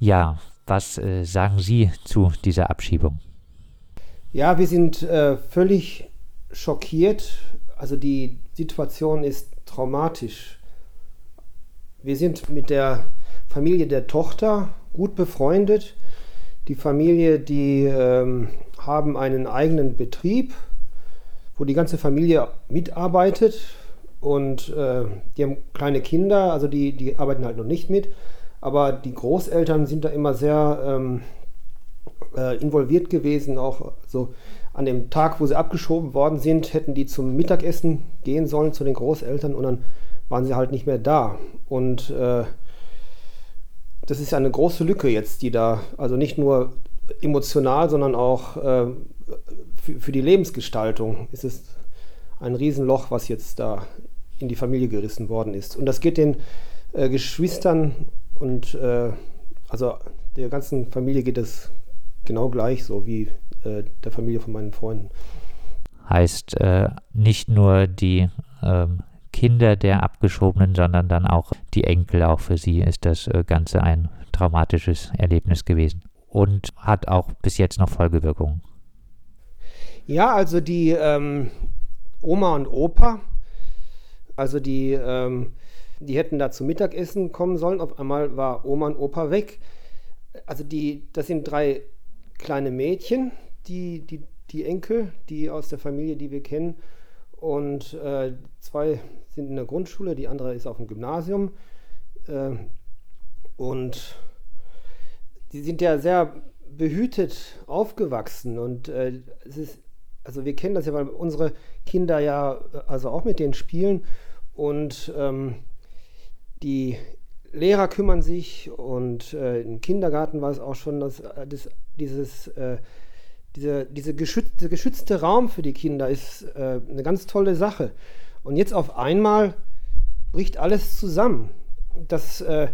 Ja, was äh, sagen Sie zu dieser Abschiebung? Ja, wir sind äh, völlig schockiert. Also die Situation ist traumatisch. Wir sind mit der Familie der Tochter gut befreundet. Die Familie, die ähm, haben einen eigenen Betrieb, wo die ganze Familie mitarbeitet und äh, die haben kleine Kinder, also die, die arbeiten halt noch nicht mit, aber die Großeltern sind da immer sehr ähm, äh, involviert gewesen, auch so an dem Tag, wo sie abgeschoben worden sind, hätten die zum Mittagessen gehen sollen zu den Großeltern und dann waren sie halt nicht mehr da. Und äh, das ist eine große Lücke jetzt, die da, also nicht nur emotional, sondern auch äh, für, für, die Lebensgestaltung ist es ein Riesenloch, was jetzt da in die Familie gerissen worden ist. Und das geht den äh, Geschwistern und äh, also der ganzen Familie geht es genau gleich so wie äh, der Familie von meinen Freunden. Heißt äh, nicht nur die ähm, Kinder der Abgeschobenen, sondern dann auch die Enkel. Auch für sie ist das äh, Ganze ein traumatisches Erlebnis gewesen und hat auch bis jetzt noch Folgewirkungen. Ja, also die ähm, Oma und Opa, also die, ähm, die hätten da zum Mittagessen kommen sollen. Auf einmal war Oma und Opa weg. Also die, das sind drei kleine Mädchen, die, die, die Enkel, die aus der Familie, die wir kennen. Und äh, zwei sind in der Grundschule, die andere ist auf dem Gymnasium. Äh, und die sind ja sehr behütet aufgewachsen. Und äh, es ist, also wir kennen das ja, weil unsere Kinder ja also auch mit denen spielen. Und ähm, die Lehrer kümmern sich und äh, im Kindergarten war es auch schon, dass äh, das, dieses, äh, diese, diese geschützte, geschützte Raum für die Kinder ist äh, eine ganz tolle Sache. Und jetzt auf einmal bricht alles zusammen. Das, äh,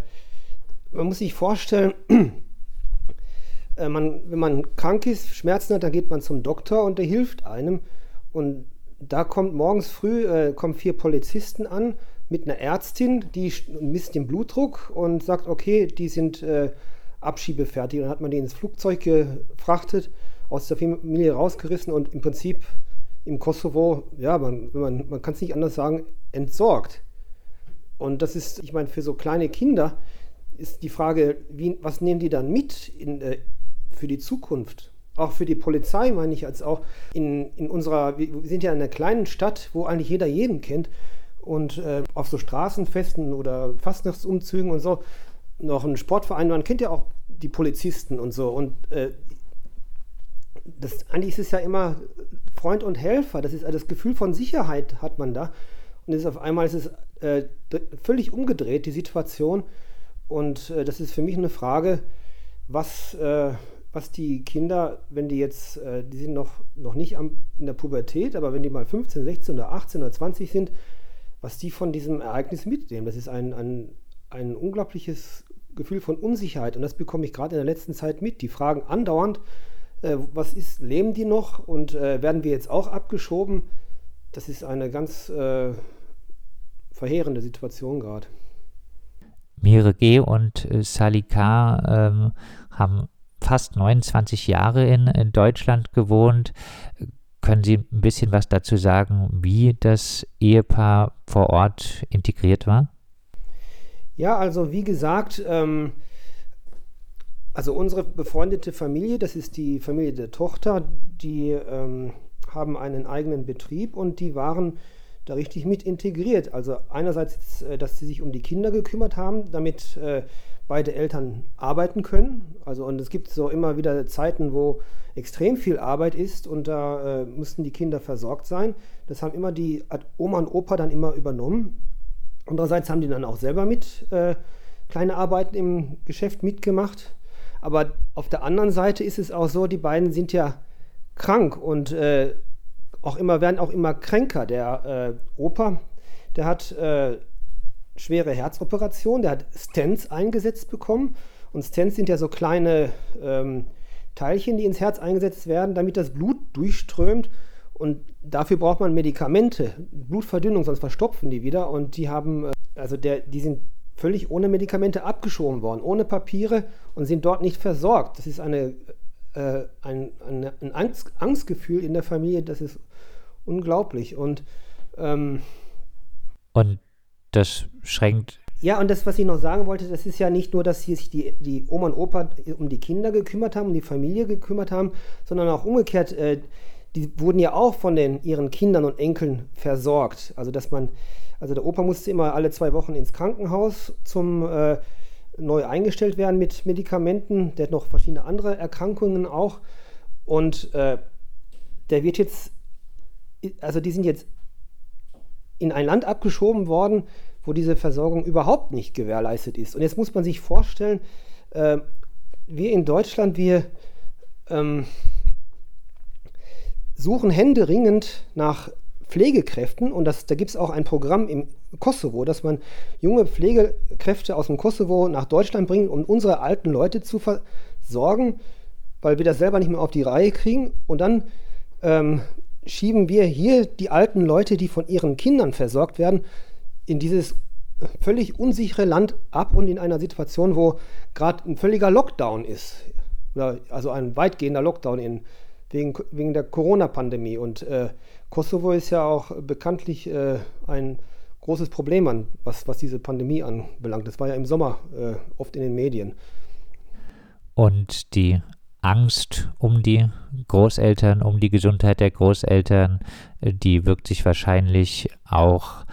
man muss sich vorstellen, äh, man, wenn man krank ist, Schmerzen hat, dann geht man zum Doktor und der hilft einem. Und da kommt morgens früh kommen vier Polizisten an, mit einer Ärztin, die misst den Blutdruck und sagt, okay, die sind äh, abschiebefertig. Dann hat man die ins Flugzeug gefrachtet, aus der Familie rausgerissen und im Prinzip im Kosovo, ja, man, man, man kann es nicht anders sagen, entsorgt. Und das ist, ich meine, für so kleine Kinder ist die Frage, wie, was nehmen die dann mit in, äh, für die Zukunft? Auch für die Polizei meine ich, als auch in, in unserer, wir sind ja in einer kleinen Stadt, wo eigentlich jeder jeden kennt. Und äh, auf so Straßenfesten oder Fastnachtsumzügen und so, noch ein Sportverein, man kennt ja auch die Polizisten und so. Und äh, das, eigentlich ist es ja immer Freund und Helfer. Das ist das Gefühl von Sicherheit hat man da. Und ist auf einmal ist es äh, völlig umgedreht, die Situation. Und äh, das ist für mich eine Frage, was, äh, was die Kinder, wenn die jetzt, äh, die sind noch, noch nicht am, in der Pubertät, aber wenn die mal 15, 16 oder 18 oder 20 sind, was die von diesem Ereignis mitnehmen. Das ist ein, ein, ein unglaubliches Gefühl von Unsicherheit und das bekomme ich gerade in der letzten Zeit mit. Die fragen andauernd, äh, was ist, leben die noch und äh, werden wir jetzt auch abgeschoben? Das ist eine ganz äh, verheerende Situation gerade. Mire G. und äh, Salika ähm, haben fast 29 Jahre in, in Deutschland gewohnt. Können Sie ein bisschen was dazu sagen, wie das Ehepaar vor Ort integriert war? Ja, also wie gesagt, ähm, also unsere befreundete Familie, das ist die Familie der Tochter, die ähm, haben einen eigenen Betrieb und die waren da richtig mit integriert. Also einerseits, äh, dass sie sich um die Kinder gekümmert haben, damit äh, beide Eltern arbeiten können. Also und es gibt so immer wieder Zeiten, wo extrem viel Arbeit ist und da äh, mussten die Kinder versorgt sein. Das haben immer die Oma und Opa dann immer übernommen. Andererseits haben die dann auch selber mit äh, kleine Arbeiten im Geschäft mitgemacht. Aber auf der anderen Seite ist es auch so, die beiden sind ja krank und äh, auch immer werden auch immer kränker. Der äh, Opa, der hat äh, schwere Herzoperation, der hat Stents eingesetzt bekommen. Und Stents sind ja so kleine ähm, Teilchen, die ins Herz eingesetzt werden, damit das Blut durchströmt. Und dafür braucht man Medikamente, Blutverdünnung, sonst verstopfen die wieder. Und die haben, äh, also der, die sind völlig ohne Medikamente abgeschoben worden, ohne Papiere und sind dort nicht versorgt. Das ist eine, äh, ein, eine, ein Angst, Angstgefühl in der Familie, das ist unglaublich. Und, ähm, und das schränkt. Ja, und das, was ich noch sagen wollte, das ist ja nicht nur, dass sich die, die Oma und Opa um die Kinder gekümmert haben, um die Familie gekümmert haben, sondern auch umgekehrt, äh, die wurden ja auch von den, ihren Kindern und Enkeln versorgt. Also, dass man, also der Opa musste immer alle zwei Wochen ins Krankenhaus zum äh, neu eingestellt werden mit Medikamenten. Der hat noch verschiedene andere Erkrankungen auch. Und äh, der wird jetzt, also die sind jetzt in ein Land abgeschoben worden, wo diese Versorgung überhaupt nicht gewährleistet ist. Und jetzt muss man sich vorstellen, äh, wir in Deutschland, wir ähm, suchen händeringend nach Pflegekräften und das, da gibt es auch ein Programm im Kosovo, dass man junge Pflegekräfte aus dem Kosovo nach Deutschland bringt, um unsere alten Leute zu versorgen, weil wir das selber nicht mehr auf die Reihe kriegen. Und dann ähm, schieben wir hier die alten Leute, die von ihren Kindern versorgt werden, in dieses völlig unsichere Land ab und in einer Situation, wo gerade ein völliger Lockdown ist. Also ein weitgehender Lockdown in, wegen, wegen der Corona-Pandemie. Und äh, Kosovo ist ja auch bekanntlich äh, ein großes Problem, an, was, was diese Pandemie anbelangt. Das war ja im Sommer äh, oft in den Medien. Und die Angst um die Großeltern, um die Gesundheit der Großeltern, äh, die wirkt sich wahrscheinlich auch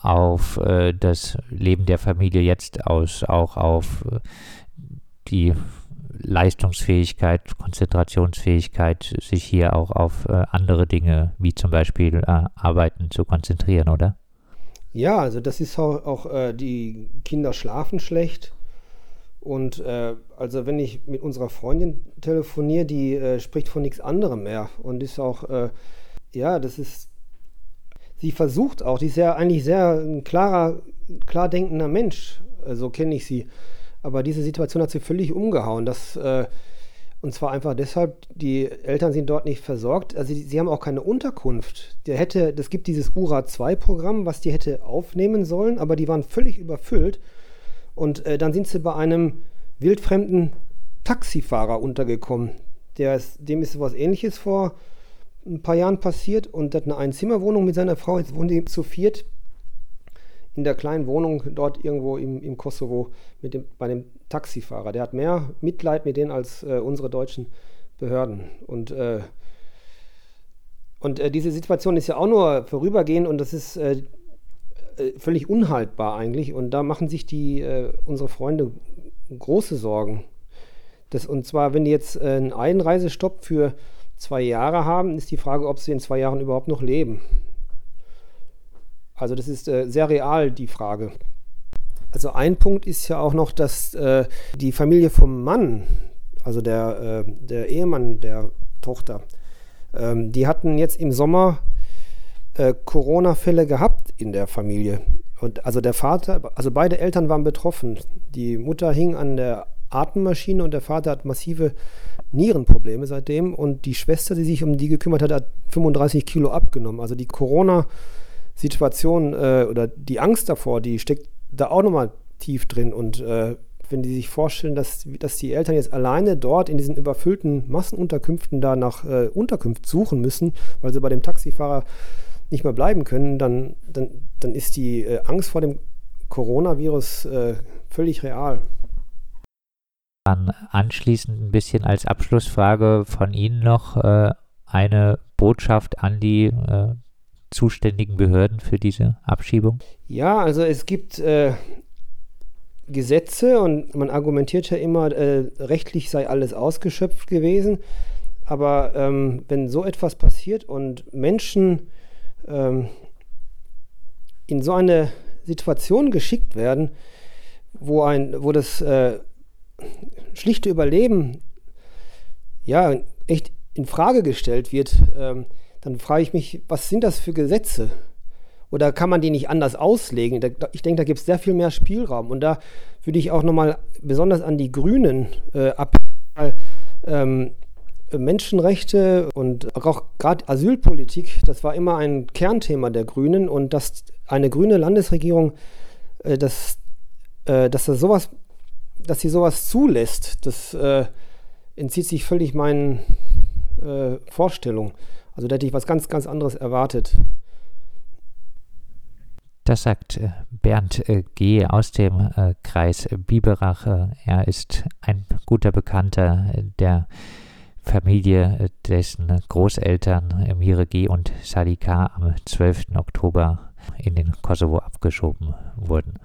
auf äh, das Leben der Familie jetzt aus, auch auf äh, die Leistungsfähigkeit, Konzentrationsfähigkeit, sich hier auch auf äh, andere Dinge wie zum Beispiel äh, Arbeiten zu konzentrieren, oder? Ja, also das ist auch, auch äh, die Kinder schlafen schlecht. Und äh, also wenn ich mit unserer Freundin telefoniere, die äh, spricht von nichts anderem mehr und ist auch, äh, ja, das ist, sie versucht auch, die ist ja eigentlich sehr ein klarer, klar denkender Mensch, so kenne ich sie. Aber diese Situation hat sie völlig umgehauen. Das, äh, und zwar einfach deshalb, die Eltern sind dort nicht versorgt. Also sie, sie haben auch keine Unterkunft. Der hätte, das gibt dieses URA-2-Programm, was die hätte aufnehmen sollen, aber die waren völlig überfüllt. Und äh, dann sind sie bei einem wildfremden Taxifahrer untergekommen. Ist, dem ist was ähnliches vor ein paar Jahren passiert und hat eine Einzimmerwohnung mit seiner Frau. Jetzt wohnen die zu viert in der kleinen Wohnung dort irgendwo im, im Kosovo mit dem, bei dem Taxifahrer. Der hat mehr Mitleid mit denen als äh, unsere deutschen Behörden. Und, äh, und äh, diese Situation ist ja auch nur vorübergehend und das ist äh, völlig unhaltbar eigentlich. Und da machen sich die, äh, unsere Freunde große Sorgen. Das, und zwar, wenn die jetzt einen Einreisestopp für zwei Jahre haben, ist die Frage, ob sie in zwei Jahren überhaupt noch leben. Also das ist äh, sehr real, die Frage. Also ein Punkt ist ja auch noch, dass äh, die Familie vom Mann, also der, äh, der Ehemann der Tochter, ähm, die hatten jetzt im Sommer äh, Corona-Fälle gehabt in der Familie. Und also der Vater, also beide Eltern waren betroffen. Die Mutter hing an der Atemmaschine und der Vater hat massive Nierenprobleme seitdem. Und die Schwester, die sich um die gekümmert hat, hat 35 Kilo abgenommen. Also die Corona- Situation äh, oder die Angst davor, die steckt da auch nochmal tief drin. Und äh, wenn die sich vorstellen, dass, dass die Eltern jetzt alleine dort in diesen überfüllten Massenunterkünften da nach äh, Unterkunft suchen müssen, weil sie bei dem Taxifahrer nicht mehr bleiben können, dann, dann, dann ist die äh, Angst vor dem Coronavirus äh, völlig real. Dann anschließend ein bisschen als Abschlussfrage von Ihnen noch äh, eine Botschaft an die zuständigen Behörden für diese Abschiebung? Ja, also es gibt äh, Gesetze und man argumentiert ja immer, äh, rechtlich sei alles ausgeschöpft gewesen. Aber ähm, wenn so etwas passiert und Menschen ähm, in so eine Situation geschickt werden, wo, ein, wo das äh, schlichte Überleben ja echt in Frage gestellt wird, ähm, dann frage ich mich, was sind das für Gesetze? Oder kann man die nicht anders auslegen? Ich denke, da gibt es sehr viel mehr Spielraum. Und da würde ich auch nochmal besonders an die Grünen äh, appellieren. Ähm, Menschenrechte und auch gerade Asylpolitik, das war immer ein Kernthema der Grünen und dass eine grüne Landesregierung äh, das äh, dass er sowas, dass sie sowas zulässt, das äh, entzieht sich völlig meinen Vorstellungen. Also da hätte ich was ganz, ganz anderes erwartet. Das sagt Bernd G. aus dem Kreis Biberach. Er ist ein guter Bekannter der Familie, dessen Großeltern Mire G. und Salika am 12. Oktober in den Kosovo abgeschoben wurden.